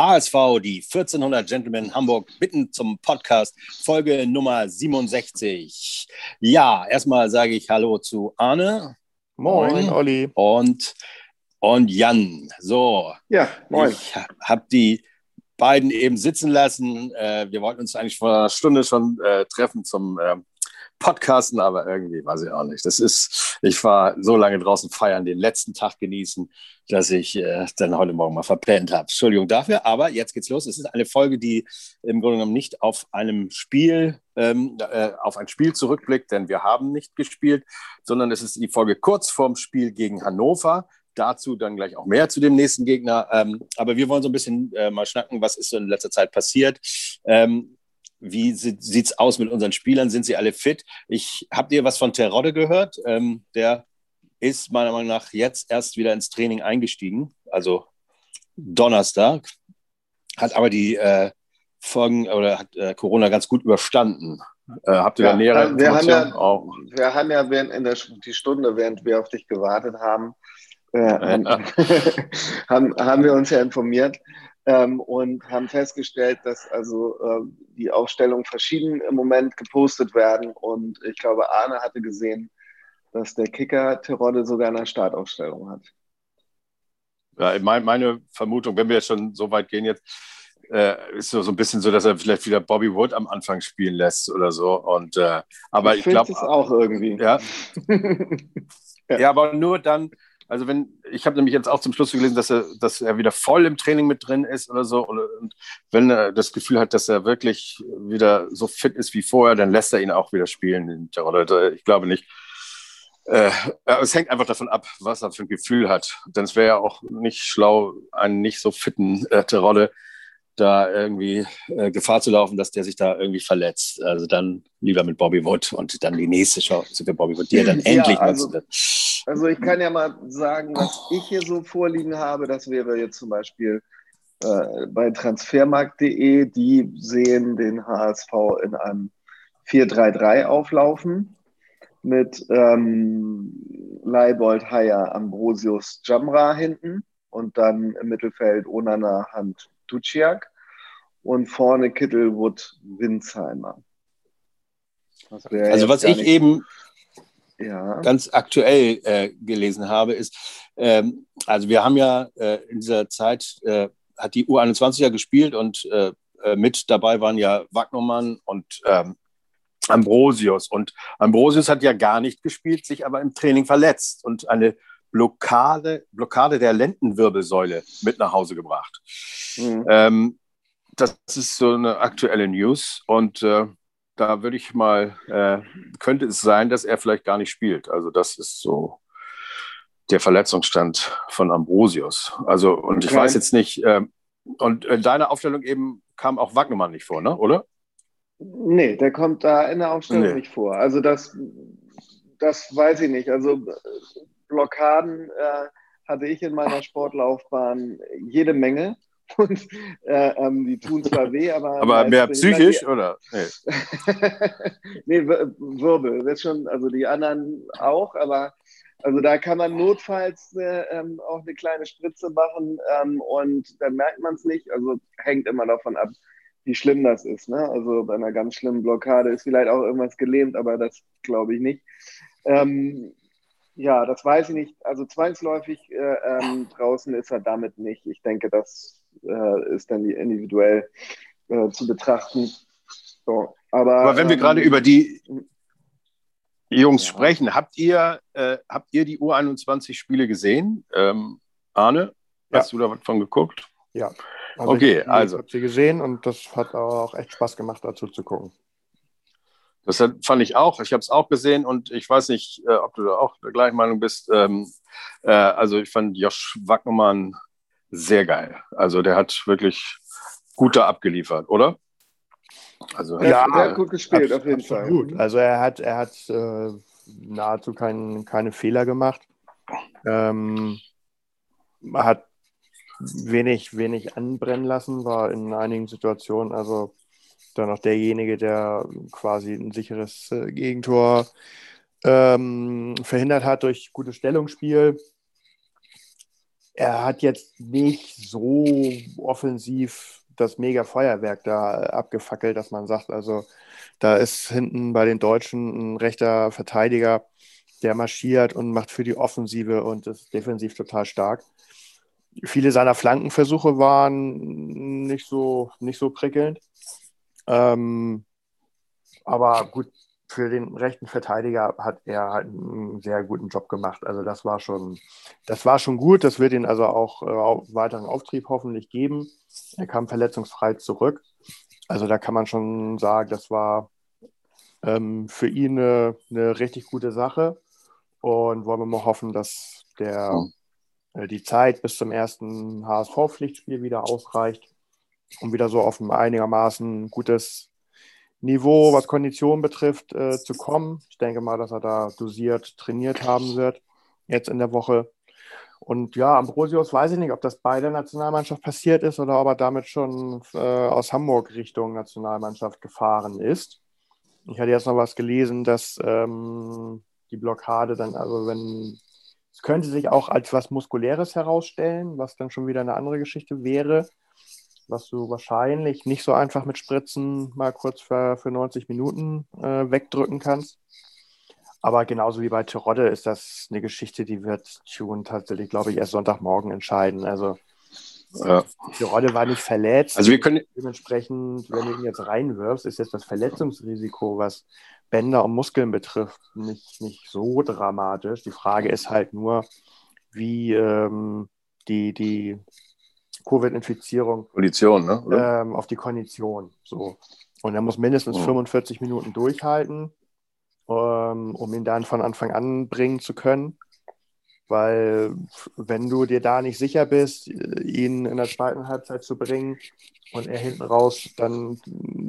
HSV, die 1400 Gentlemen Hamburg bitten zum Podcast, Folge Nummer 67. Ja, erstmal sage ich Hallo zu Arne. Moin, moin. Olli. Und, und Jan. So. Ja, moin. Ich habe die beiden eben sitzen lassen. Äh, wir wollten uns eigentlich vor einer Stunde schon äh, treffen zum äh, Podcasten, aber irgendwie weiß ich auch nicht. Das ist, ich war so lange draußen feiern, den letzten Tag genießen, dass ich äh, dann heute Morgen mal verpennt habe. Entschuldigung dafür, aber jetzt geht's los. Es ist eine Folge, die im Grunde genommen nicht auf einem Spiel, ähm, äh, auf ein Spiel zurückblickt, denn wir haben nicht gespielt, sondern es ist die Folge kurz vorm Spiel gegen Hannover. Dazu dann gleich auch mehr zu dem nächsten Gegner. Ähm, aber wir wollen so ein bisschen äh, mal schnacken, was ist so in letzter Zeit passiert. Ähm, wie sieht es aus mit unseren Spielern? Sind sie alle fit? Ich habe dir was von Terodde gehört. Ähm, der ist meiner Meinung nach jetzt erst wieder ins Training eingestiegen, also Donnerstag, hat aber die äh, Folgen oder hat äh, Corona ganz gut überstanden. Äh, habt ihr ja, da nähere wir haben ja, auch? Wir haben ja während in der die Stunde, während wir auf dich gewartet haben, äh, haben, haben, haben wir uns ja informiert ähm, und haben festgestellt, dass also äh, die Aufstellungen verschieden im Moment gepostet werden. Und ich glaube, Arne hatte gesehen, dass der Kicker Terodde sogar eine Startaufstellung hat. Ja, meine Vermutung, wenn wir jetzt schon so weit gehen jetzt, äh, ist so, so ein bisschen so, dass er vielleicht wieder Bobby Wood am Anfang spielen lässt oder so. Und, äh, aber ich, ich glaube. auch irgendwie. Ja. ja. ja, aber nur dann, also wenn, ich habe nämlich jetzt auch zum Schluss gelesen, dass er, dass er wieder voll im Training mit drin ist oder so. Und wenn er das Gefühl hat, dass er wirklich wieder so fit ist wie vorher, dann lässt er ihn auch wieder spielen. Oder ich glaube nicht. Äh, es hängt einfach davon ab, was er für ein Gefühl hat. Denn es wäre ja auch nicht schlau, einen nicht so fitten äh, Terodde da irgendwie äh, Gefahr zu laufen, dass der sich da irgendwie verletzt. Also dann lieber mit Bobby Wood und dann die nächste Chance für Bobby Wood, die er dann endlich ja, also, wird. Also ich kann ja mal sagen, was ich hier so vorliegen habe. Das wäre jetzt zum Beispiel äh, bei transfermarkt.de. Die sehen den HSV in einem 4-3-3 auflaufen mit ähm, Leibold, Haier, Ambrosius, Jamra hinten und dann im Mittelfeld Onana, Hand, Duciak und vorne Kittelwood, Winsheimer. Also was ich eben ja. ganz aktuell äh, gelesen habe, ist, ähm, also wir haben ja äh, in dieser Zeit, äh, hat die U21 ja gespielt und äh, äh, mit dabei waren ja Wagnermann und ähm, Ambrosius. Und Ambrosius hat ja gar nicht gespielt, sich aber im Training verletzt und eine Blockade, Blockade der Lendenwirbelsäule mit nach Hause gebracht. Mhm. Ähm, das ist so eine aktuelle News und äh, da würde ich mal, äh, könnte es sein, dass er vielleicht gar nicht spielt. Also das ist so der Verletzungsstand von Ambrosius. Also und ich weiß jetzt nicht, äh, und in deiner Aufstellung eben kam auch Wagnermann nicht vor, ne? oder? Nee, der kommt da in der Aufstellung nee. nicht vor. Also das, das weiß ich nicht. Also Blockaden äh, hatte ich in meiner Sportlaufbahn jede Menge. Und äh, ähm, die tun zwar weh, aber. Aber mehr psychisch, oder? Nee, nee Wirbel. Das schon, also die anderen auch, aber also da kann man notfalls äh, ähm, auch eine kleine Spritze machen ähm, und dann merkt man es nicht. Also hängt immer davon ab, wie schlimm das ist. Ne? Also bei einer ganz schlimmen Blockade ist vielleicht auch irgendwas gelähmt, aber das glaube ich nicht. Ähm, ja, das weiß ich nicht. Also zwangsläufig äh, ähm, draußen ist er damit nicht. Ich denke, das äh, ist dann individuell äh, zu betrachten. So, aber, aber wenn wir ähm, gerade über die Jungs ja. sprechen, habt ihr, äh, habt ihr die U21-Spiele gesehen? Ähm, Arne, hast ja. du davon geguckt? Ja. Also okay, ich, also. Ich habe sie gesehen und das hat auch echt Spaß gemacht, dazu zu gucken. Das fand ich auch. Ich habe es auch gesehen und ich weiß nicht, äh, ob du da auch der gleichen Meinung bist. Ähm, äh, also ich fand Josh Wagnermann sehr geil. Also der hat wirklich gut da abgeliefert, oder? Also ja, er hat gut gespielt, auf jeden Fall. Gut. Also er hat, er hat äh, nahezu kein, keine Fehler gemacht. Ähm, er hat wenig, wenig anbrennen lassen, war in einigen Situationen also dann auch derjenige, der quasi ein sicheres äh, Gegentor ähm, verhindert hat durch gutes Stellungsspiel. Er hat jetzt nicht so offensiv das mega Feuerwerk da abgefackelt, dass man sagt, also da ist hinten bei den Deutschen ein rechter Verteidiger, der marschiert und macht für die Offensive und ist defensiv total stark. Viele seiner Flankenversuche waren nicht so, nicht so prickelnd. Ähm, aber gut, für den rechten Verteidiger hat er halt einen sehr guten Job gemacht. Also das war schon, das war schon gut. Das wird ihn also auch äh, weiteren Auftrieb hoffentlich geben. Er kam verletzungsfrei zurück. Also da kann man schon sagen, das war ähm, für ihn eine, eine, richtig gute Sache. Und wollen wir mal hoffen, dass der, äh, die Zeit bis zum ersten HSV-Pflichtspiel wieder ausreicht, um wieder so auf ein einigermaßen gutes Niveau, was Kondition betrifft, äh, zu kommen. Ich denke mal, dass er da dosiert trainiert haben wird, jetzt in der Woche. Und ja, Ambrosius weiß ich nicht, ob das bei der Nationalmannschaft passiert ist oder ob er damit schon äh, aus Hamburg Richtung Nationalmannschaft gefahren ist. Ich hatte jetzt noch was gelesen, dass ähm, die Blockade dann, also wenn, es könnte sich auch als was Muskuläres herausstellen, was dann schon wieder eine andere Geschichte wäre was du wahrscheinlich nicht so einfach mit Spritzen mal kurz für, für 90 Minuten äh, wegdrücken kannst. Aber genauso wie bei Terodde ist das eine Geschichte, die wird Tune tatsächlich, glaube ich, erst Sonntagmorgen entscheiden. Also ja. Terodde war nicht verletzt. Also wir können dementsprechend, wenn du ihn jetzt reinwirfst, ist jetzt das Verletzungsrisiko, was Bänder und Muskeln betrifft, nicht, nicht so dramatisch. Die Frage ist halt nur, wie ähm, die, die Covid-Infizierung Kondition, ne? Ähm, auf die Kondition. So. Und er muss mindestens mhm. 45 Minuten durchhalten, ähm, um ihn dann von Anfang an bringen zu können. Weil wenn du dir da nicht sicher bist, ihn in der zweiten Halbzeit zu bringen und er hinten raus dann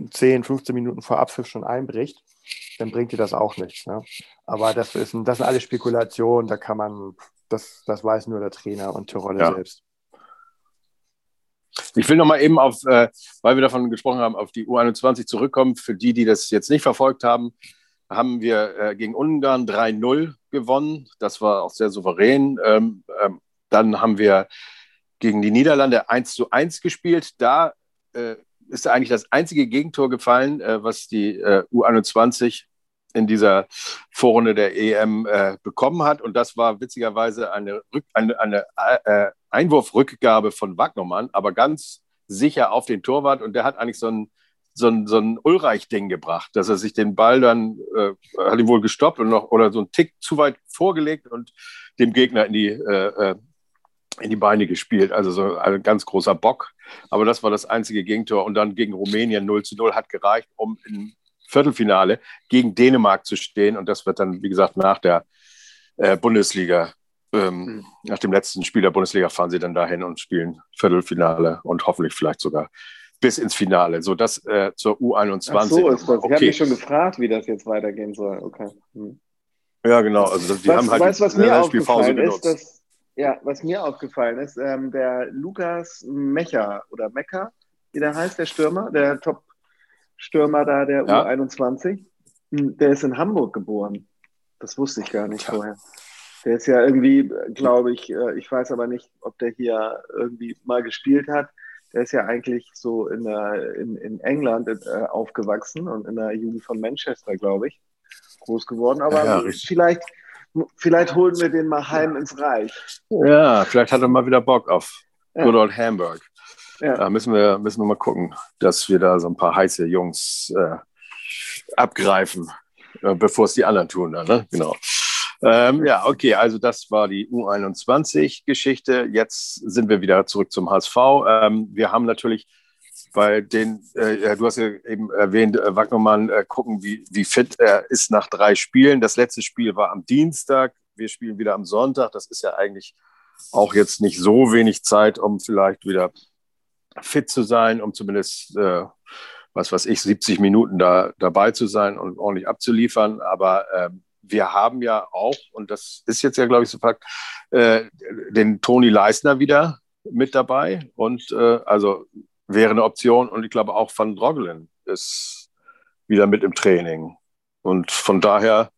10, 15 Minuten vor Abpfiff schon einbricht, dann bringt dir das auch nichts. Ne? Aber das, ist, das sind alle Spekulationen, da kann man, das, das weiß nur der Trainer und Tiroler ja. selbst. Ich will noch mal eben auf, äh, weil wir davon gesprochen haben, auf die U21 zurückkommen. Für die, die das jetzt nicht verfolgt haben, haben wir äh, gegen Ungarn 3-0 gewonnen. Das war auch sehr souverän. Ähm, ähm, dann haben wir gegen die Niederlande 1 zu 1 gespielt. Da äh, ist eigentlich das einzige Gegentor gefallen, äh, was die äh, U21 in dieser Vorrunde der EM äh, bekommen hat. Und das war witzigerweise eine, Rück, eine, eine äh, Einwurfrückgabe von Wagnermann, aber ganz sicher auf den Torwart. Und der hat eigentlich so ein, so ein, so ein Ulreich-Ding gebracht, dass er sich den Ball dann, äh, hat ihn wohl gestoppt und noch, oder so einen Tick zu weit vorgelegt und dem Gegner in die, äh, äh in die Beine gespielt. Also so ein ganz großer Bock. Aber das war das einzige Gegentor. Und dann gegen Rumänien 0 zu 0 hat gereicht, um in Viertelfinale gegen Dänemark zu stehen. Und das wird dann, wie gesagt, nach der äh, Bundesliga, ähm, mhm. nach dem letzten Spiel der Bundesliga fahren sie dann dahin und spielen Viertelfinale und hoffentlich vielleicht sogar bis ins Finale. So das äh, zur U21. Ach so ist das. Ich okay. habe mich schon gefragt, wie das jetzt weitergehen soll. Okay. Hm. Ja, genau. Also die was, haben halt weißt, was mir aufgefallen ist, dass, ja, was mir aufgefallen ist, ähm, der Lukas Mecher oder Mecker, wie der heißt, der Stürmer, der Top Stürmer da, der ja. U21. Hm, der ist in Hamburg geboren. Das wusste ich gar nicht ja. vorher. Der ist ja irgendwie, glaube ich, äh, ich weiß aber nicht, ob der hier irgendwie mal gespielt hat. Der ist ja eigentlich so in, der, in, in England äh, aufgewachsen und in der Jugend von Manchester, glaube ich, groß geworden. Aber ja, vielleicht, vielleicht holen wir den mal heim ins Reich. Ja, vielleicht hat er mal wieder Bock auf Good Old Hamburg. Ja. Da müssen wir, müssen wir mal gucken, dass wir da so ein paar heiße Jungs äh, abgreifen, äh, bevor es die anderen tun. Dann, ne? Genau. Ähm, ja, okay, also das war die U21-Geschichte. Jetzt sind wir wieder zurück zum HSV. Ähm, wir haben natürlich bei den, äh, du hast ja eben erwähnt, äh, Wagnermann, äh, gucken, wie, wie fit er ist nach drei Spielen. Das letzte Spiel war am Dienstag. Wir spielen wieder am Sonntag. Das ist ja eigentlich auch jetzt nicht so wenig Zeit, um vielleicht wieder fit zu sein, um zumindest, äh, was weiß ich, 70 Minuten da dabei zu sein und ordentlich abzuliefern. Aber äh, wir haben ja auch, und das ist jetzt ja, glaube ich, so Fakt, äh, den Toni Leisner wieder mit dabei. Und äh, also wäre eine Option. Und ich glaube auch Van Drogelen ist wieder mit im Training. Und von daher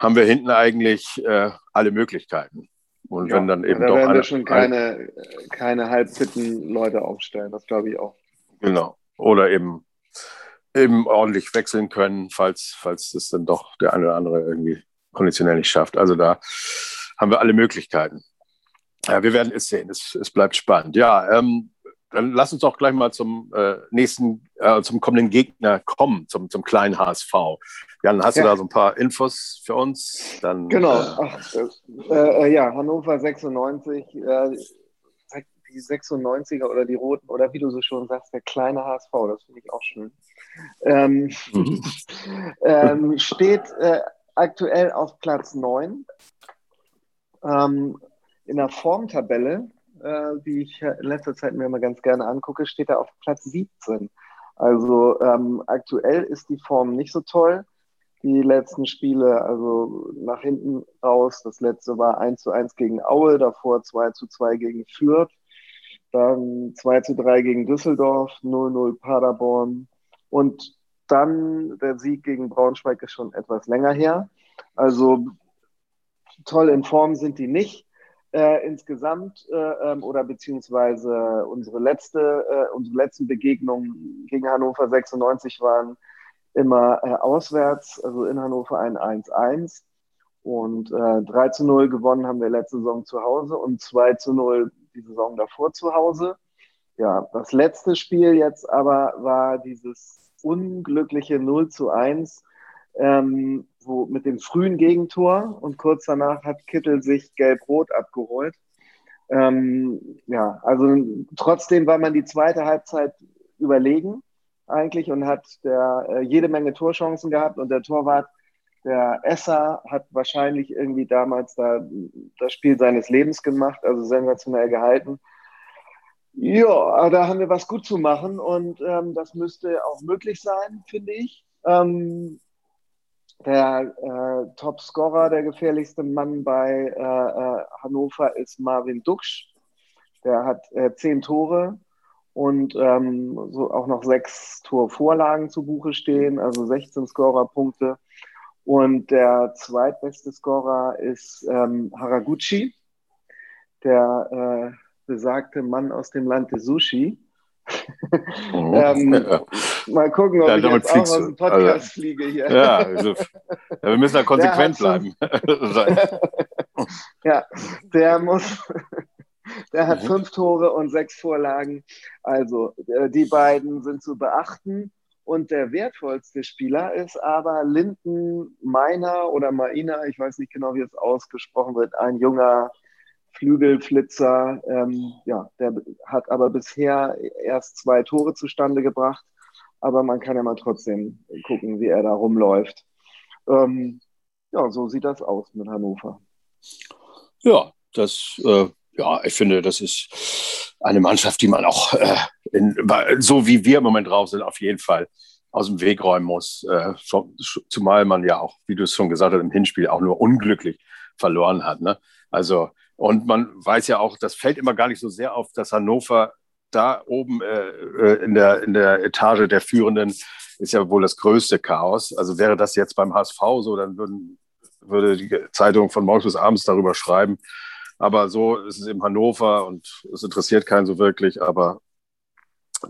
haben wir hinten eigentlich äh, alle Möglichkeiten Und ja, wenn dann eben da doch. Werden wir schon keine, keine halbfitten Leute aufstellen, das glaube ich auch. Genau. Oder eben, eben ordentlich wechseln können, falls, falls es dann doch der eine oder andere irgendwie konditionell nicht schafft. Also da haben wir alle Möglichkeiten. Ja, wir werden es sehen. Es, es bleibt spannend. Ja, ähm, dann lass uns auch gleich mal zum äh, nächsten, äh, zum kommenden Gegner kommen, zum, zum kleinen HSV. Jan, hast ja. du da so ein paar Infos für uns? Dann, genau. Äh, Ach, äh, äh, ja, Hannover 96, äh, die 96er oder die Roten oder wie du so schon sagst, der kleine HSV, das finde ich auch schön. Ähm, mhm. ähm, steht aktuell auf Platz 9. Ähm, in der Formtabelle äh, die ich in letzter Zeit mir immer ganz gerne angucke, steht er auf Platz 17. Also ähm, aktuell ist die Form nicht so toll. Die letzten Spiele, also nach hinten raus, das letzte war 1 zu 1 gegen Aue, davor 2 zu 2 gegen Fürth, dann 2 zu 3 gegen Düsseldorf, 0-0 Paderborn und dann der Sieg gegen Braunschweig ist schon etwas länger her. Also toll in Form sind die nicht äh, insgesamt äh, ähm, oder beziehungsweise unsere letzte, äh, unsere letzten Begegnungen gegen Hannover 96 waren immer äh, auswärts, also in Hannover ein 1-1 und äh, 3 zu 0 gewonnen haben wir letzte Saison zu Hause und 2 zu 0 die Saison davor zu Hause. Ja, das letzte Spiel jetzt aber war dieses unglückliche 0 zu 1 ähm, wo mit dem frühen Gegentor und kurz danach hat Kittel sich gelb-rot abgeholt. Ähm, ja, also trotzdem war man die zweite Halbzeit überlegen eigentlich und hat der, äh, jede Menge Torchancen gehabt und der Torwart, der Esser, hat wahrscheinlich irgendwie damals da das Spiel seines Lebens gemacht, also sensationell gehalten. Ja, da haben wir was gut zu machen und ähm, das müsste auch möglich sein, finde ich. Ähm, der äh, Top-Scorer, der gefährlichste Mann bei äh, äh, Hannover ist Marvin Duksch. Der hat äh, zehn Tore und ähm, so auch noch sechs Torvorlagen zu Buche stehen, also 16 Scorerpunkte. Und der zweitbeste Scorer ist ähm, Haraguchi, der äh, besagte Mann aus dem Land des Sushi. Oh. ähm. Mal gucken, ob ja, ich jetzt auch aus dem Podcast also, fliege hier. Ja, also, ja, wir müssen da konsequent bleiben. ja, der muss, der hat mhm. fünf Tore und sechs Vorlagen. Also äh, die beiden sind zu beachten. Und der wertvollste Spieler ist aber Linden Meiner oder Maina, ich weiß nicht genau, wie es ausgesprochen wird, ein junger Flügelflitzer. Ähm, ja, der hat aber bisher erst zwei Tore zustande gebracht. Aber man kann ja mal trotzdem gucken, wie er da rumläuft. Ähm, ja, so sieht das aus mit Hannover. Ja, das, äh, ja, ich finde, das ist eine Mannschaft, die man auch, äh, in, so wie wir im Moment drauf sind, auf jeden Fall aus dem Weg räumen muss. Äh, zumal man ja auch, wie du es schon gesagt hast, im Hinspiel auch nur unglücklich verloren hat. Ne? Also und man weiß ja auch, das fällt immer gar nicht so sehr auf, dass Hannover da oben äh, äh, in, der, in der Etage der Führenden ist ja wohl das größte Chaos. Also wäre das jetzt beim HSV so, dann würden, würde die Zeitung von morgens bis abends darüber schreiben. Aber so ist es eben Hannover und es interessiert keinen so wirklich. Aber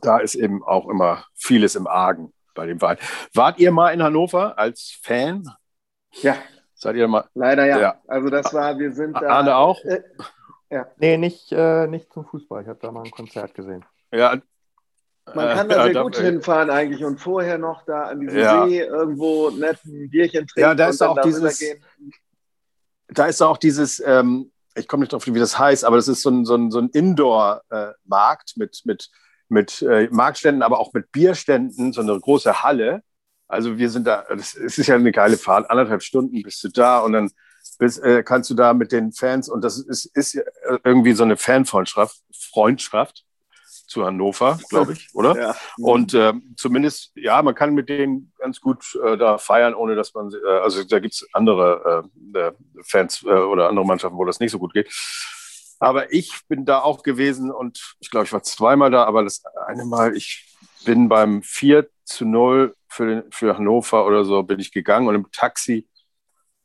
da ist eben auch immer vieles im Argen bei dem Verein. Wart ihr mal in Hannover als Fan? Ja, Seid ihr mal? Leider ja. ja. Also das war, wir sind da. Arne auch? Äh, ja. Nee, nicht, äh, nicht zum Fußball. Ich habe da mal ein Konzert gesehen. Ja. Man kann da sehr gut hinfahren eigentlich und vorher noch da an diesem ja. See irgendwo nett ein Bierchen trinken. Ja, da ist auch dieses. Gehen. Da ist auch dieses, ähm, ich komme nicht drauf, wie das heißt, aber das ist so ein, so ein, so ein Indoor-Markt äh, mit, mit, mit äh, Marktständen, aber auch mit Bierständen, so eine große Halle. Also wir sind da, es ist ja eine geile Fahrt, anderthalb Stunden bist du da und dann bist, äh, kannst du da mit den Fans, und das ist, ist irgendwie so eine Fanfreundschaft Freundschaft zu Hannover, glaube ich, oder? Ja. Und äh, zumindest, ja, man kann mit denen ganz gut äh, da feiern, ohne dass man, äh, also da gibt es andere äh, äh, Fans äh, oder andere Mannschaften, wo das nicht so gut geht. Aber ich bin da auch gewesen und ich glaube, ich war zweimal da, aber das eine Mal, ich bin beim 4 zu 0 für, für Hannover oder so, bin ich gegangen und im Taxi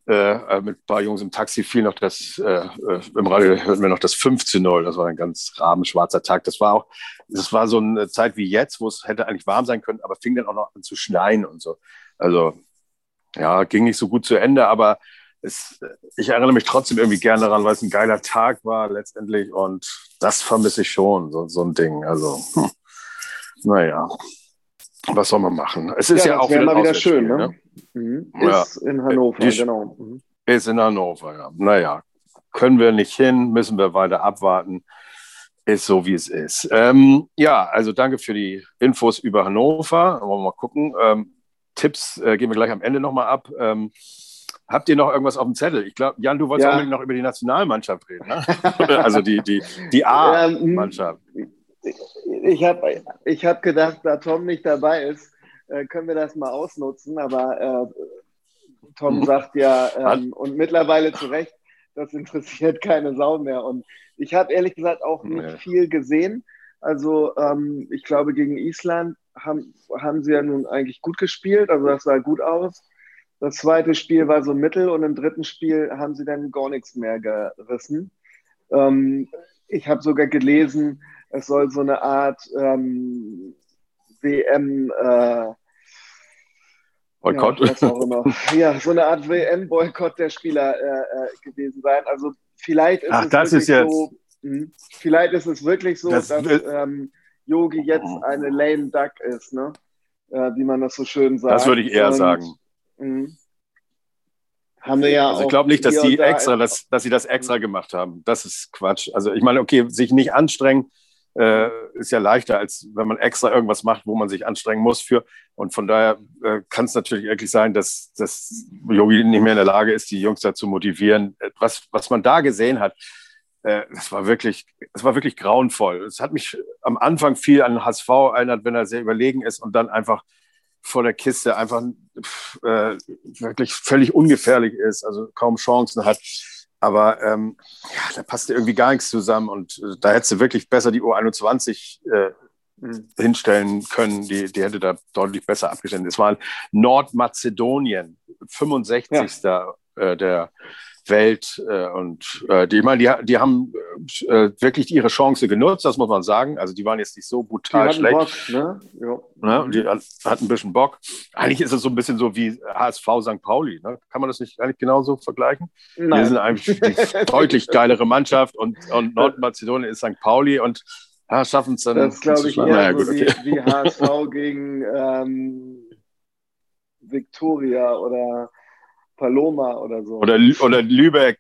äh, mit ein paar Jungs im Taxi fiel noch das, äh, äh im Radio hörten wir noch das 15-0. Das war ein ganz rabenschwarzer Tag. Das war auch, das war so eine Zeit wie jetzt, wo es hätte eigentlich warm sein können, aber fing dann auch noch an zu schneien und so. Also, ja, ging nicht so gut zu Ende, aber es, ich erinnere mich trotzdem irgendwie gerne daran, weil es ein geiler Tag war letztendlich und das vermisse ich schon, so, so ein Ding. Also, hm. naja, was soll man machen? Es ist ja, ja auch wieder, mal wieder schön, ne? ne? Mhm. Ist ja. in Hannover, Die, genau. Mhm. Ist in Hannover, ja. Naja, können wir nicht hin, müssen wir weiter abwarten. Ist so, wie es ist. Ähm, ja, also danke für die Infos über Hannover. Wollen wir mal gucken. Ähm, Tipps äh, gehen wir gleich am Ende nochmal ab. Ähm, habt ihr noch irgendwas auf dem Zettel? Ich glaube, Jan, du wolltest ja. unbedingt noch über die Nationalmannschaft reden, ne? also die, die, die A-Mannschaft. Ich habe ich hab gedacht, da Tom nicht dabei ist, äh, können wir das mal ausnutzen. Aber äh, Tom mhm. sagt ja, ähm, und mittlerweile zu Recht, das interessiert keine Sau mehr. Und ich habe ehrlich gesagt auch nicht nee. viel gesehen. Also ähm, ich glaube, gegen Island haben, haben sie ja nun eigentlich gut gespielt. Also das sah gut aus. Das zweite Spiel war so mittel und im dritten Spiel haben sie dann gar nichts mehr gerissen. Ähm, ich habe sogar gelesen, es soll so eine Art ähm, WM äh, Boykott. Ja, ja, so eine Art WM-Boykott der Spieler äh, äh, gewesen sein. Also vielleicht ist Ach, es das wirklich ist so, mh, vielleicht ist es wirklich so, das, dass ähm, Yogi jetzt eine lame duck ist, ne? Äh, wie man das so schön sagt. Das würde ich eher Und, sagen. Mh, haben wir ja also ich glaube nicht, dass die extra, dass, dass sie das extra gemacht haben. Das ist Quatsch. Also ich meine, okay, sich nicht anstrengen, äh, ist ja leichter, als wenn man extra irgendwas macht, wo man sich anstrengen muss für. Und von daher äh, kann es natürlich wirklich sein, dass, dass Yogi nicht mehr in der Lage ist, die Jungs dazu motivieren. Was, was man da gesehen hat, äh, das war wirklich, das war wirklich grauenvoll. Es hat mich am Anfang viel an HSV erinnert, wenn er sehr überlegen ist und dann einfach vor der Kiste einfach äh, wirklich völlig ungefährlich ist, also kaum Chancen hat. Aber ähm, ja, da passte irgendwie gar nichts zusammen und äh, da hättest du wirklich besser die U21 äh, hinstellen können. Die, die hätte da deutlich besser abgestellt. Es war Nordmazedonien, 65. Ja. Äh, der Welt. Äh, und äh, die, ich meine, die, die haben äh, wirklich ihre Chance genutzt, das muss man sagen. Also die waren jetzt nicht so brutal schlecht. Bock, ne? Ja. Ne? Die hatten ein bisschen Bock. Eigentlich ist es so ein bisschen so wie HSV St. Pauli. Ne? Kann man das nicht eigentlich genauso vergleichen? Nein. Wir sind eigentlich die deutlich geilere Mannschaft und, und Nordmazedonien ist St. Pauli und ja, schaffen es dann. Das glaube ich eher naja, gut, so okay. wie, wie HSV gegen ähm, Victoria oder Paloma oder so. Oder, oder Lübeck.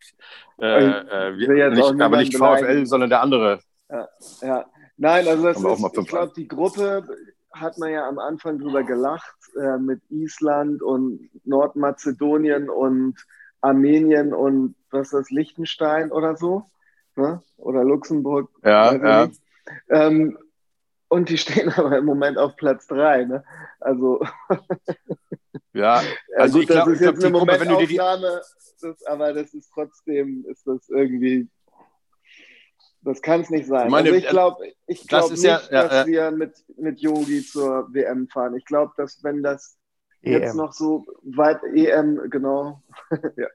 Äh, äh, nicht, aber nicht VfL, beleidigen. sondern der andere. Ja, ja. Nein, also das ist, ich glaube, die Gruppe hat man ja am Anfang drüber gelacht äh, mit Island und Nordmazedonien und Armenien und was ist das, Liechtenstein oder so. Ne? Oder Luxemburg. Ja, ja. Ähm, und die stehen aber im Moment auf Platz 3. Ne? Also. ja, also gut, ich glaube, das ist jetzt eine Momentaufnahme, das, aber das ist trotzdem, ist das irgendwie. Das kann es nicht sein. Ich, meine, also ich glaube ich glaub nicht, ja, ja, dass wir mit, mit Yogi zur WM fahren. Ich glaube, dass wenn das EM. jetzt noch so weit EM, genau. ja.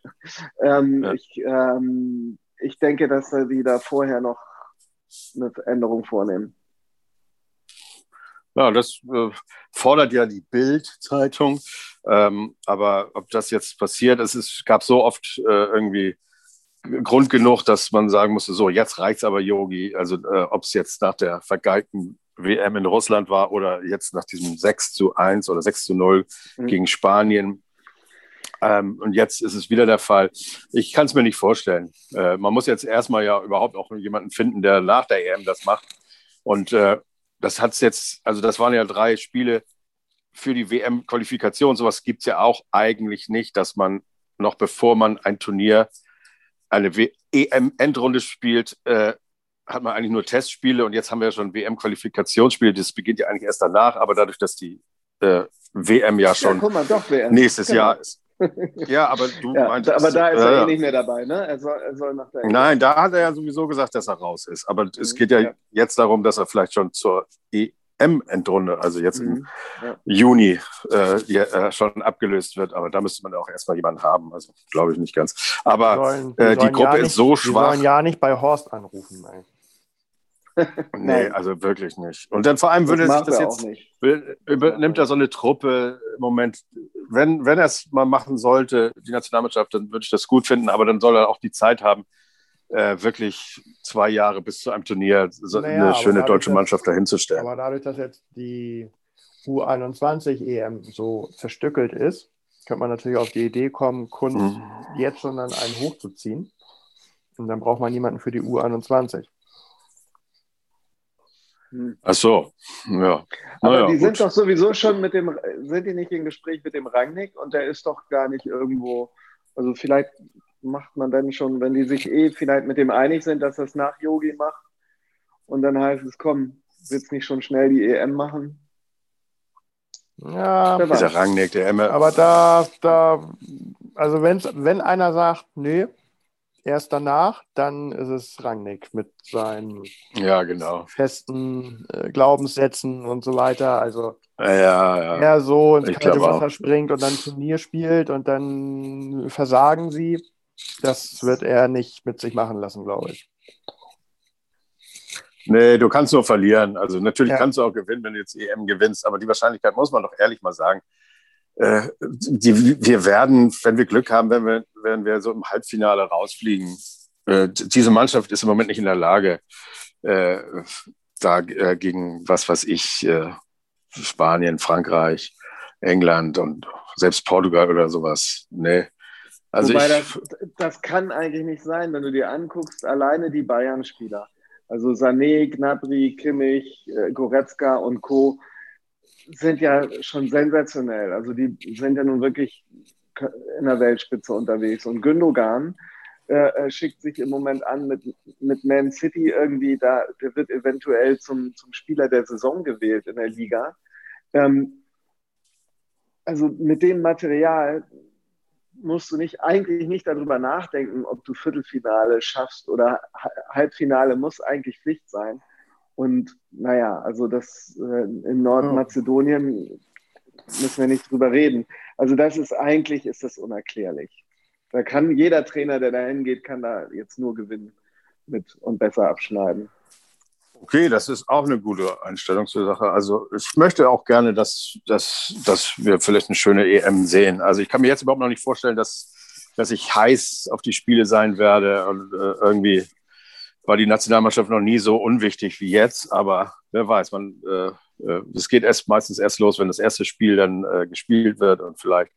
Ähm, ich, ähm, ich denke, dass sie da vorher noch eine Änderung vornehmen. Ja, das äh, fordert ja die Bild-Zeitung. Ähm, aber ob das jetzt passiert, es ist, gab so oft äh, irgendwie Grund genug, dass man sagen musste, so, jetzt reicht's aber, Yogi. Also äh, ob es jetzt nach der vergeigten WM in Russland war oder jetzt nach diesem 6 zu 1 oder 6 zu 0 mhm. gegen Spanien. Ähm, und jetzt ist es wieder der Fall. Ich kann es mir nicht vorstellen. Äh, man muss jetzt erstmal ja überhaupt auch jemanden finden, der nach der EM das macht. Und äh, das hat es jetzt, also das waren ja drei Spiele für die WM-Qualifikation. Sowas gibt es ja auch eigentlich nicht, dass man noch bevor man ein Turnier, eine EM-Endrunde spielt, äh, hat man eigentlich nur Testspiele und jetzt haben wir ja schon WM-Qualifikationsspiele. Das beginnt ja eigentlich erst danach, aber dadurch, dass die äh, WM ja schon ja, mal, WM. nächstes genau. Jahr ist. Ja, aber du ja, meintest, Aber da ist er äh, eh nicht mehr dabei, ne? Er soll, er soll nach der Nein, da hat er ja sowieso gesagt, dass er raus ist. Aber mhm. es geht ja, ja, jetzt darum, dass er vielleicht schon zur EM-Endrunde, also jetzt mhm. im ja. Juni, äh, die, äh, schon abgelöst wird. Aber da müsste man auch erstmal jemanden haben. Also glaube ich nicht ganz. Aber sollen, äh, die Gruppe ja nicht, ist so schwach. Die sollen ja nicht bei Horst anrufen. Nein. nee, also wirklich nicht. Und dann vor allem würde sich das jetzt, will, übernimmt er so eine Truppe im Moment, wenn, wenn er es mal machen sollte, die Nationalmannschaft, dann würde ich das gut finden, aber dann soll er auch die Zeit haben, äh, wirklich zwei Jahre bis zu einem Turnier so naja, eine schöne deutsche das, Mannschaft dahinzustellen. Aber dadurch, dass jetzt die U21 EM so zerstückelt ist, könnte man natürlich auf die Idee kommen, Kunst mhm. jetzt schon an einen hochzuziehen. Und dann braucht man jemanden für die U21. Ach so, ja. Aber naja, die sind doch sowieso schon mit dem, sind die nicht im Gespräch mit dem Rangnick und der ist doch gar nicht irgendwo, also vielleicht macht man dann schon, wenn die sich eh vielleicht mit dem einig sind, dass das nach Yogi macht und dann heißt es, komm, willst nicht schon schnell die EM machen? Ja, dieser Rangnick, der immer. Aber da, da, also wenn's, wenn einer sagt, nee, erst danach, dann ist es Rangnick mit seinen ja, genau. festen äh, Glaubenssätzen und so weiter. Also ja, ja. er so ins kalte Wasser auch. springt und dann Turnier spielt und dann versagen sie. Das wird er nicht mit sich machen lassen, glaube ich. Nee, du kannst nur verlieren. Also natürlich ja. kannst du auch gewinnen, wenn du jetzt EM gewinnst, aber die Wahrscheinlichkeit muss man doch ehrlich mal sagen. Äh, die, wir werden, wenn wir Glück haben, wenn wir, wenn wir so im Halbfinale rausfliegen. Äh, diese Mannschaft ist im Moment nicht in der Lage, äh, da äh, gegen was weiß ich, äh, Spanien, Frankreich, England und selbst Portugal oder sowas. Nee, also Wobei das, das kann eigentlich nicht sein, wenn du dir anguckst, alleine die Bayern-Spieler. Also Sané, Gnabry, Kimmich, äh, Goretzka und Co. sind ja schon sensationell. Also die sind ja nun wirklich in der Weltspitze unterwegs. Und Gündogan äh, äh, schickt sich im Moment an mit, mit Man City irgendwie, da, der wird eventuell zum, zum Spieler der Saison gewählt in der Liga. Ähm, also mit dem Material musst du nicht eigentlich nicht darüber nachdenken, ob du Viertelfinale schaffst oder Halbfinale muss eigentlich Pflicht sein. Und naja, also das äh, in Nordmazedonien müssen wir nicht drüber reden. Also das ist eigentlich ist das unerklärlich. Da kann jeder Trainer, der da hingeht, kann da jetzt nur gewinnen mit und besser abschneiden. Okay, das ist auch eine gute Einstellung zur Sache. Also ich möchte auch gerne, dass, dass, dass wir vielleicht eine schöne EM sehen. Also ich kann mir jetzt überhaupt noch nicht vorstellen, dass, dass ich heiß auf die Spiele sein werde. Und, äh, irgendwie war die Nationalmannschaft noch nie so unwichtig wie jetzt. Aber wer weiß, man, äh, äh, es geht erst meistens erst los, wenn das erste Spiel dann äh, gespielt wird. Und vielleicht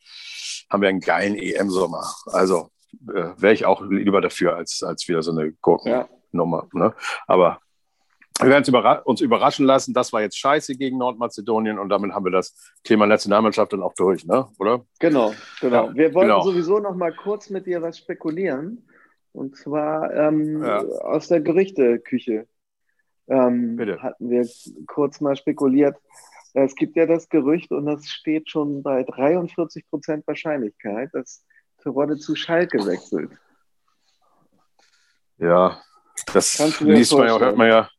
haben wir einen geilen EM-Sommer. Also äh, wäre ich auch lieber dafür, als, als wieder so eine Gurkennummer. Ja. Ne? Aber wir werden überra uns überraschen lassen. Das war jetzt scheiße gegen Nordmazedonien und damit haben wir das Thema Nationalmannschaft dann auch durch, ne? oder? Genau, genau. Ja, wir wollten genau. sowieso noch mal kurz mit dir was spekulieren. Und zwar ähm, ja. aus der Gerichteküche ähm, hatten wir kurz mal spekuliert. Es gibt ja das Gerücht und das steht schon bei 43 Prozent Wahrscheinlichkeit, dass Terodde zu Schalke wechselt. Ja, das liest man ja, hört man ja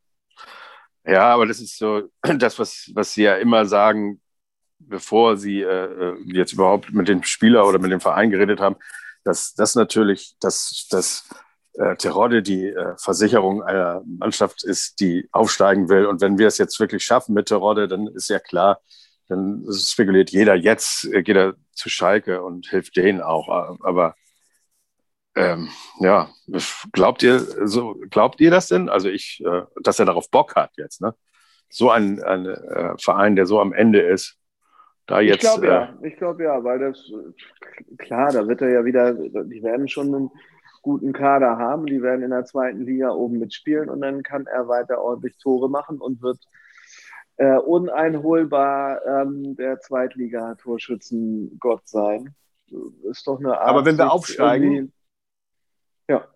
ja, aber das ist so das, was, was Sie ja immer sagen, bevor Sie äh, äh, jetzt überhaupt mit dem Spieler oder mit dem Verein geredet haben, dass das natürlich, dass, dass äh, Terodde die äh, Versicherung einer Mannschaft ist, die aufsteigen will. Und wenn wir es jetzt wirklich schaffen mit Terodde, dann ist ja klar, dann spekuliert jeder jetzt, äh, geht er zu Schalke und hilft denen auch. Aber ähm, ja, glaubt ihr, so, glaubt ihr das denn? Also ich, äh, dass er darauf Bock hat jetzt, ne? So ein, ein äh, Verein, der so am Ende ist, da jetzt. Ich glaube äh, ja, ich glaube ja, weil das, klar, da wird er ja wieder, die werden schon einen guten Kader haben, die werden in der zweiten Liga oben mitspielen und dann kann er weiter ordentlich Tore machen und wird äh, uneinholbar ähm, der Zweitliga-Torschützengott sein. Ist doch eine Art. Aber wenn wir aufsteigen, ja.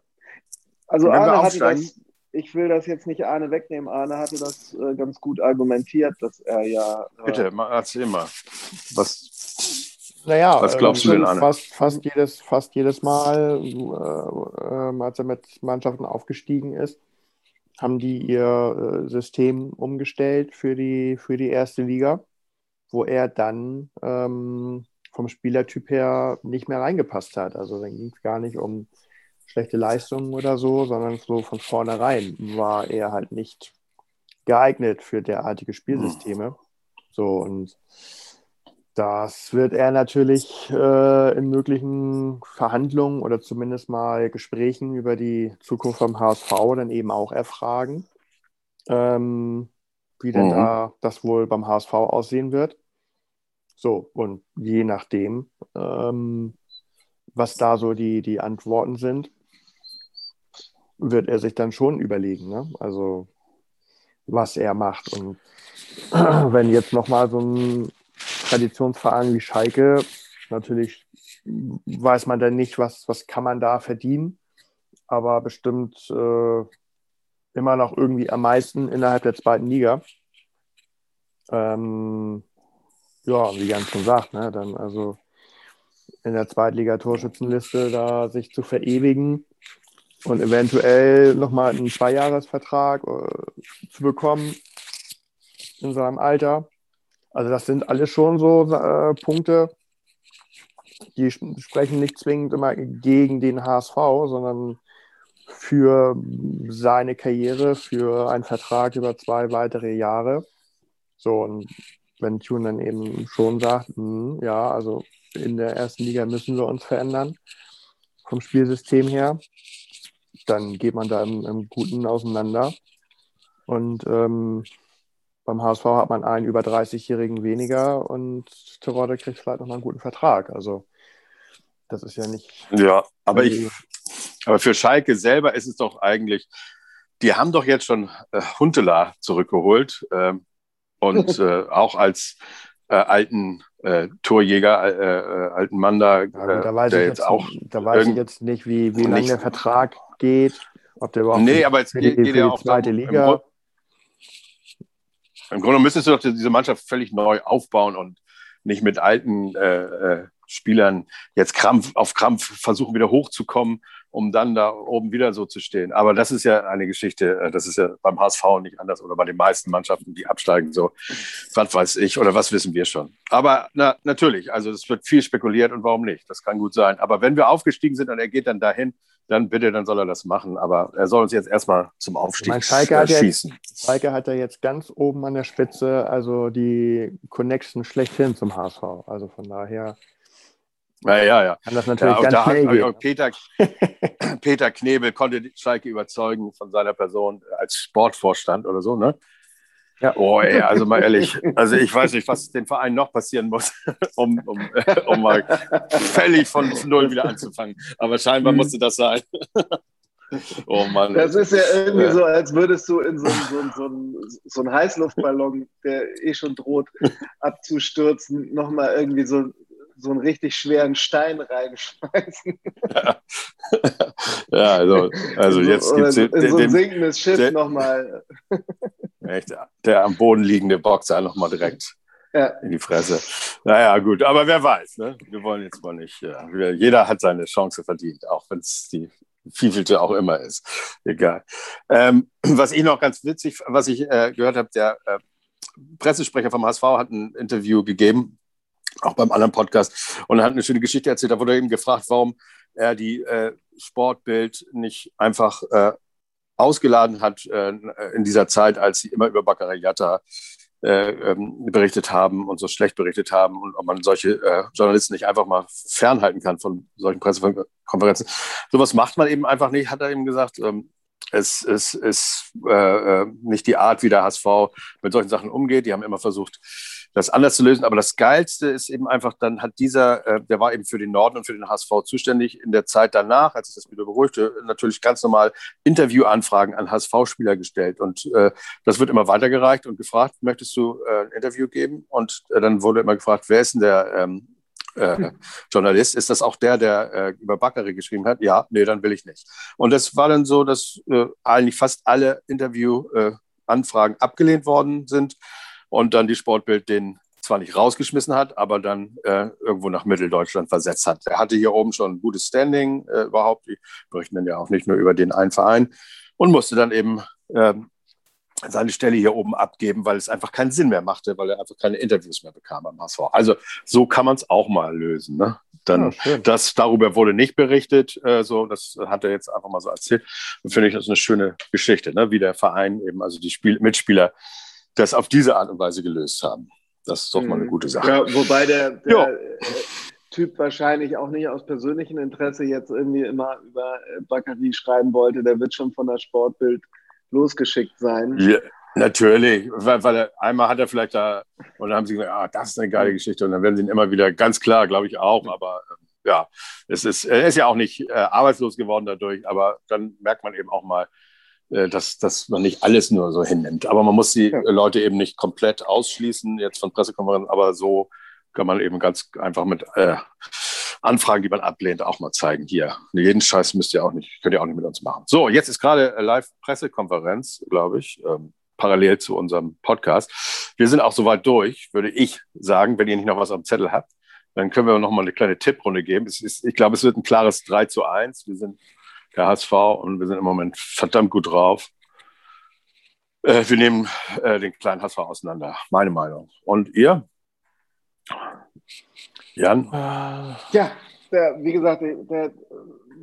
Also Wenn Arne hatte das, ich will das jetzt nicht Arne wegnehmen, Arne hatte das äh, ganz gut argumentiert, dass er ja. Äh, Bitte, erzähl mal. Was, naja, was glaubst äh, du denn, Arne? Fast, fast, jedes, fast jedes Mal, äh, als er mit Mannschaften aufgestiegen ist, haben die ihr äh, System umgestellt für die, für die erste Liga, wo er dann ähm, vom Spielertyp her nicht mehr reingepasst hat. Also dann ging es gar nicht um schlechte Leistungen oder so, sondern so von vornherein war er halt nicht geeignet für derartige Spielsysteme. So und das wird er natürlich äh, in möglichen Verhandlungen oder zumindest mal Gesprächen über die Zukunft vom HSV dann eben auch erfragen, ähm, wie denn mhm. da das wohl beim HSV aussehen wird. So, und je nachdem, ähm, was da so die, die Antworten sind, wird er sich dann schon überlegen, ne? also was er macht. Und wenn jetzt nochmal so ein Traditionsverein wie Schalke. Natürlich weiß man dann nicht, was, was kann man da verdienen, aber bestimmt äh, immer noch irgendwie am meisten innerhalb der zweiten Liga. Ähm, ja, wie Jan schon sagt, ne, dann also in der Zweitliga-Torschützenliste da sich zu verewigen und eventuell nochmal einen Zweijahresvertrag äh, zu bekommen in seinem Alter. Also das sind alles schon so äh, Punkte, die sprechen nicht zwingend immer gegen den HSV, sondern für seine Karriere, für einen Vertrag über zwei weitere Jahre. So, und wenn Tune dann eben schon sagt, mh, hm, ja, also in der ersten Liga müssen wir uns verändern, vom Spielsystem her, dann geht man da im, im Guten auseinander. Und ähm, beim HSV hat man einen über 30-Jährigen weniger und Terodde kriegt vielleicht nochmal einen guten Vertrag. Also das ist ja nicht. Ja, aber ich, aber für Schalke selber ist es doch eigentlich, die haben doch jetzt schon äh, Huntela zurückgeholt äh, und äh, auch als äh, alten äh, Torjäger, äh, alten Mann da, ja, da weiß, ich jetzt, jetzt, auch da weiß ich jetzt nicht, wie, wie lange der Vertrag geht, ob der überhaupt nee, aber es geht, geht ja auch zweite Liga. Im Grunde müsstest du doch diese Mannschaft völlig neu aufbauen und nicht mit alten äh, äh, Spielern jetzt Krampf auf Krampf versuchen, wieder hochzukommen, um dann da oben wieder so zu stehen. Aber das ist ja eine Geschichte, äh, das ist ja beim HSV nicht anders oder bei den meisten Mannschaften, die absteigen, so, was weiß ich oder was wissen wir schon. Aber na, natürlich, also es wird viel spekuliert und warum nicht? Das kann gut sein. Aber wenn wir aufgestiegen sind und er geht dann dahin, dann bitte, dann soll er das machen. Aber er soll uns jetzt erstmal zum Aufstieg mein, Schalke äh, schießen. Jetzt, Schalke hat er jetzt ganz oben an der Spitze, also die Connection schlechthin zum HSV. Also von daher. Ja, ja, ja. Kann das natürlich ja, ganz da schnell gehen. Peter, Peter Knebel konnte Schalke überzeugen von seiner Person als Sportvorstand oder so, ne? Ja. Oh, ey, also mal ehrlich, also ich weiß nicht, was dem Verein noch passieren muss, um, um, um mal völlig von Null wieder anzufangen. Aber scheinbar musste das sein. oh Mann. Das ist ja irgendwie so, als würdest du in so, so, so, so einen Heißluftballon, der eh schon droht abzustürzen, nochmal irgendwie so so einen richtig schweren Stein reinschmeißen. Ja, ja also, also jetzt gibt es so ein sinkendes Schiff nochmal. Echt, der am Boden liegende Boxer nochmal direkt ja. in die Fresse. Naja, gut, aber wer weiß, ne? wir wollen jetzt mal nicht. Ja, jeder hat seine Chance verdient, auch wenn es die wievielte auch immer ist. Egal. Ähm, was ich noch ganz witzig, was ich äh, gehört habe, der äh, Pressesprecher vom HSV hat ein Interview gegeben, auch beim anderen Podcast, und hat eine schöne Geschichte erzählt. Da wurde eben gefragt, warum er die äh, Sportbild nicht einfach äh, ausgeladen hat äh, in dieser Zeit, als sie immer über Baccarriata äh, ähm, berichtet haben und so schlecht berichtet haben und ob man solche äh, Journalisten nicht einfach mal fernhalten kann von solchen Pressekonferenzen. Sowas macht man eben einfach nicht, hat er eben gesagt. Ähm, es, ist äh nicht die Art, wie der HSV mit solchen Sachen umgeht. Die haben immer versucht, das anders zu lösen. Aber das Geilste ist eben einfach, dann hat dieser, äh, der war eben für den Norden und für den HSV zuständig, in der Zeit danach, als sich das wieder beruhigte, natürlich ganz normal Interviewanfragen an HSV-Spieler gestellt. Und äh, das wird immer weitergereicht und gefragt, möchtest du äh, ein Interview geben? Und äh, dann wurde immer gefragt, wer ist denn der ähm, äh, Journalist, ist das auch der, der äh, über Bakkeri geschrieben hat? Ja, nee, dann will ich nicht. Und das war dann so, dass äh, eigentlich fast alle Interviewanfragen abgelehnt worden sind und dann die Sportbild den zwar nicht rausgeschmissen hat, aber dann äh, irgendwo nach Mitteldeutschland versetzt hat. Er hatte hier oben schon ein gutes Standing äh, überhaupt. Die berichten dann ja auch nicht nur über den einen Verein und musste dann eben ähm, seine Stelle hier oben abgeben, weil es einfach keinen Sinn mehr machte, weil er einfach keine Interviews mehr bekam am HSV. Also so kann man es auch mal lösen. Ne? Dann, ja, das darüber wurde nicht berichtet, äh, so das hat er jetzt einfach mal so erzählt. Und finde ich das eine schöne Geschichte, ne? wie der Verein eben, also die Spiel Mitspieler, das auf diese Art und Weise gelöst haben. Das ist doch mal eine mhm. gute Sache. Ja, wobei der, der Typ wahrscheinlich auch nicht aus persönlichem Interesse jetzt irgendwie immer über Bakary schreiben wollte. Der wird schon von der Sportbild losgeschickt sein. Ja, natürlich, weil, weil er, einmal hat er vielleicht da, und dann haben sie gesagt, ah, das ist eine geile Geschichte, und dann werden sie ihn immer wieder, ganz klar, glaube ich auch, aber äh, ja, es ist, er ist ja auch nicht äh, arbeitslos geworden dadurch, aber dann merkt man eben auch mal, äh, dass, dass man nicht alles nur so hinnimmt. Aber man muss die ja. Leute eben nicht komplett ausschließen, jetzt von Pressekonferenzen, aber so kann man eben ganz einfach mit äh, Anfragen, die man ablehnt, auch mal zeigen. Hier, jeden Scheiß müsst ihr auch nicht, könnt ihr auch nicht mit uns machen. So, jetzt ist gerade Live-Pressekonferenz, glaube ich, ähm, parallel zu unserem Podcast. Wir sind auch soweit durch, würde ich sagen, wenn ihr nicht noch was am Zettel habt. Dann können wir noch mal eine kleine Tipprunde geben. Ist, ich glaube, es wird ein klares 3 zu 1. Wir sind der HSV und wir sind im Moment verdammt gut drauf. Äh, wir nehmen äh, den kleinen HSV auseinander. Meine Meinung. Und ihr? Jan? Ja, der, wie gesagt, der,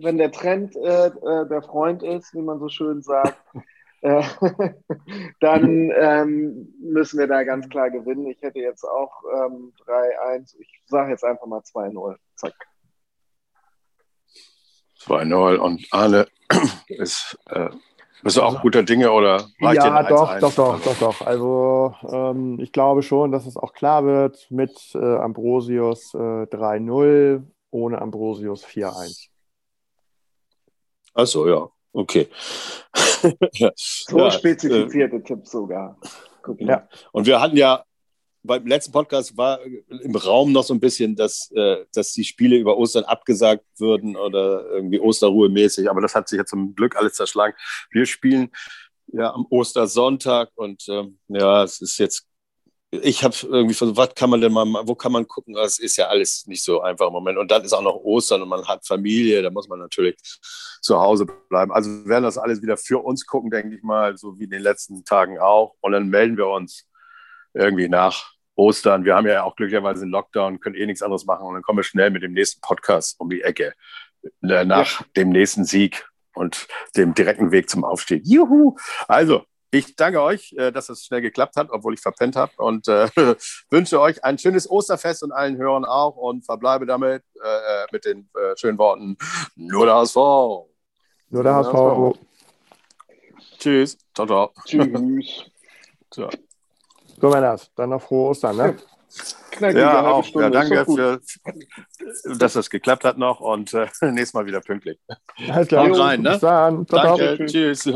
wenn der Trend äh, äh der Freund ist, wie man so schön sagt, äh, dann ähm, müssen wir da ganz klar gewinnen. Ich hätte jetzt auch ähm, 3-1. Ich sage jetzt einfach mal 2-0. Zack. 2-0 und Arne ist äh, bist du auch also, guter Dinge oder reicht Ja, doch, doch, doch, doch, doch. Also ähm, ich glaube schon, dass es auch klar wird mit äh, Ambrosius äh, 3-0, ohne Ambrosius 4-1. Achso, ja, okay. so ja, spezifizierte äh, Tipps sogar. Ja. Und wir hatten ja beim letzten Podcast war im Raum noch so ein bisschen, dass, äh, dass die Spiele über Ostern abgesagt würden oder irgendwie Osterruhe mäßig. Aber das hat sich ja zum Glück alles zerschlagen. Wir spielen ja am Ostersonntag und ähm, ja, es ist jetzt, ich habe irgendwie versucht, was kann man denn mal, wo kann man gucken? Das ist ja alles nicht so einfach im Moment. Und dann ist auch noch Ostern und man hat Familie, da muss man natürlich zu Hause bleiben. Also werden das alles wieder für uns gucken, denke ich mal, so wie in den letzten Tagen auch. Und dann melden wir uns irgendwie nach Ostern. Wir haben ja auch glücklicherweise einen Lockdown, können eh nichts anderes machen und dann kommen wir schnell mit dem nächsten Podcast um die Ecke. Äh, nach ja. dem nächsten Sieg und dem direkten Weg zum Aufstieg. Juhu! Also, ich danke euch, äh, dass es schnell geklappt hat, obwohl ich verpennt habe und äh, wünsche euch ein schönes Osterfest und allen Hörern auch und verbleibe damit äh, mit den äh, schönen Worten nur der HSV. Nur der HSV. Tschüss. Ciao, ciao. Tschüss. so. So, Männers, dann noch frohe Ostern, ne? Knackige ja, auch. Ja, danke, für, dass das geklappt hat noch und äh, nächstes Mal wieder pünktlich. Alles klar. Kommt rein, ne? Bis dann. Danke, tschüss.